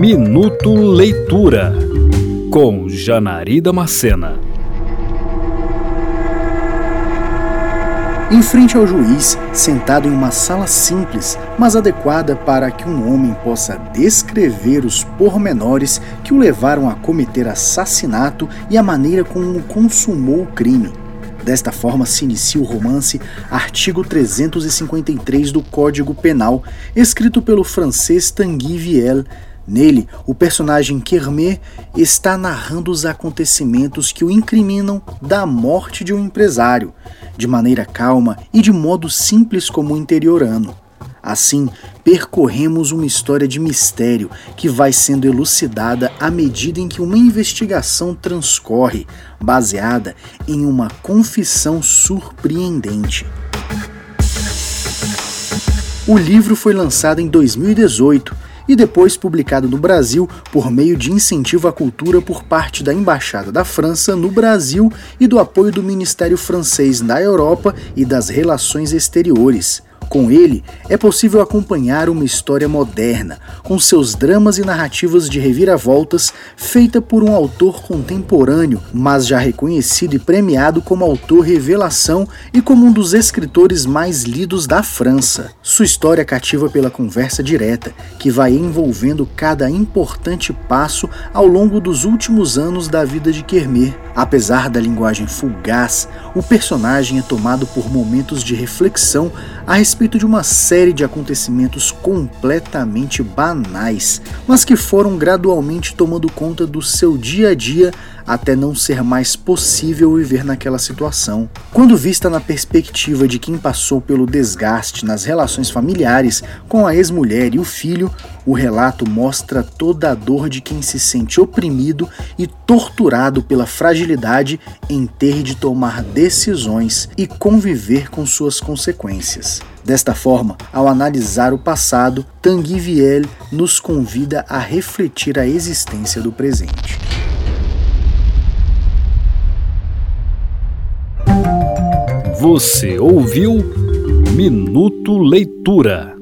Minuto Leitura com Janari Damascena. Em frente ao juiz, sentado em uma sala simples, mas adequada para que um homem possa descrever os pormenores que o levaram a cometer assassinato e a maneira como consumou o crime. Desta forma se inicia o romance Artigo 353 do Código Penal, escrito pelo francês Tanguy Viel. Nele, o personagem Kermé está narrando os acontecimentos que o incriminam da morte de um empresário, de maneira calma e de modo simples como interiorano. Assim, percorremos uma história de mistério que vai sendo elucidada à medida em que uma investigação transcorre, baseada em uma confissão surpreendente. O livro foi lançado em 2018 e depois publicado no Brasil por meio de incentivo à cultura por parte da Embaixada da França no Brasil e do apoio do Ministério Francês na Europa e das Relações Exteriores. Com ele, é possível acompanhar uma história moderna, com seus dramas e narrativas de reviravoltas, feita por um autor contemporâneo, mas já reconhecido e premiado como autor revelação e como um dos escritores mais lidos da França. Sua história cativa pela conversa direta, que vai envolvendo cada importante passo ao longo dos últimos anos da vida de Kermer. Apesar da linguagem fugaz, o personagem é tomado por momentos de reflexão a respeito de uma série de acontecimentos completamente banais, mas que foram gradualmente tomando conta do seu dia a dia até não ser mais possível viver naquela situação. Quando vista na perspectiva de quem passou pelo desgaste nas relações familiares com a ex-mulher e o filho, o relato mostra toda a dor de quem se sente oprimido e torturado pela fragilidade em ter de tomar decisões e conviver com suas consequências. Desta forma, ao analisar o passado, Tanguy Viel nos convida a refletir a existência do presente. Você ouviu Minuto Leitura.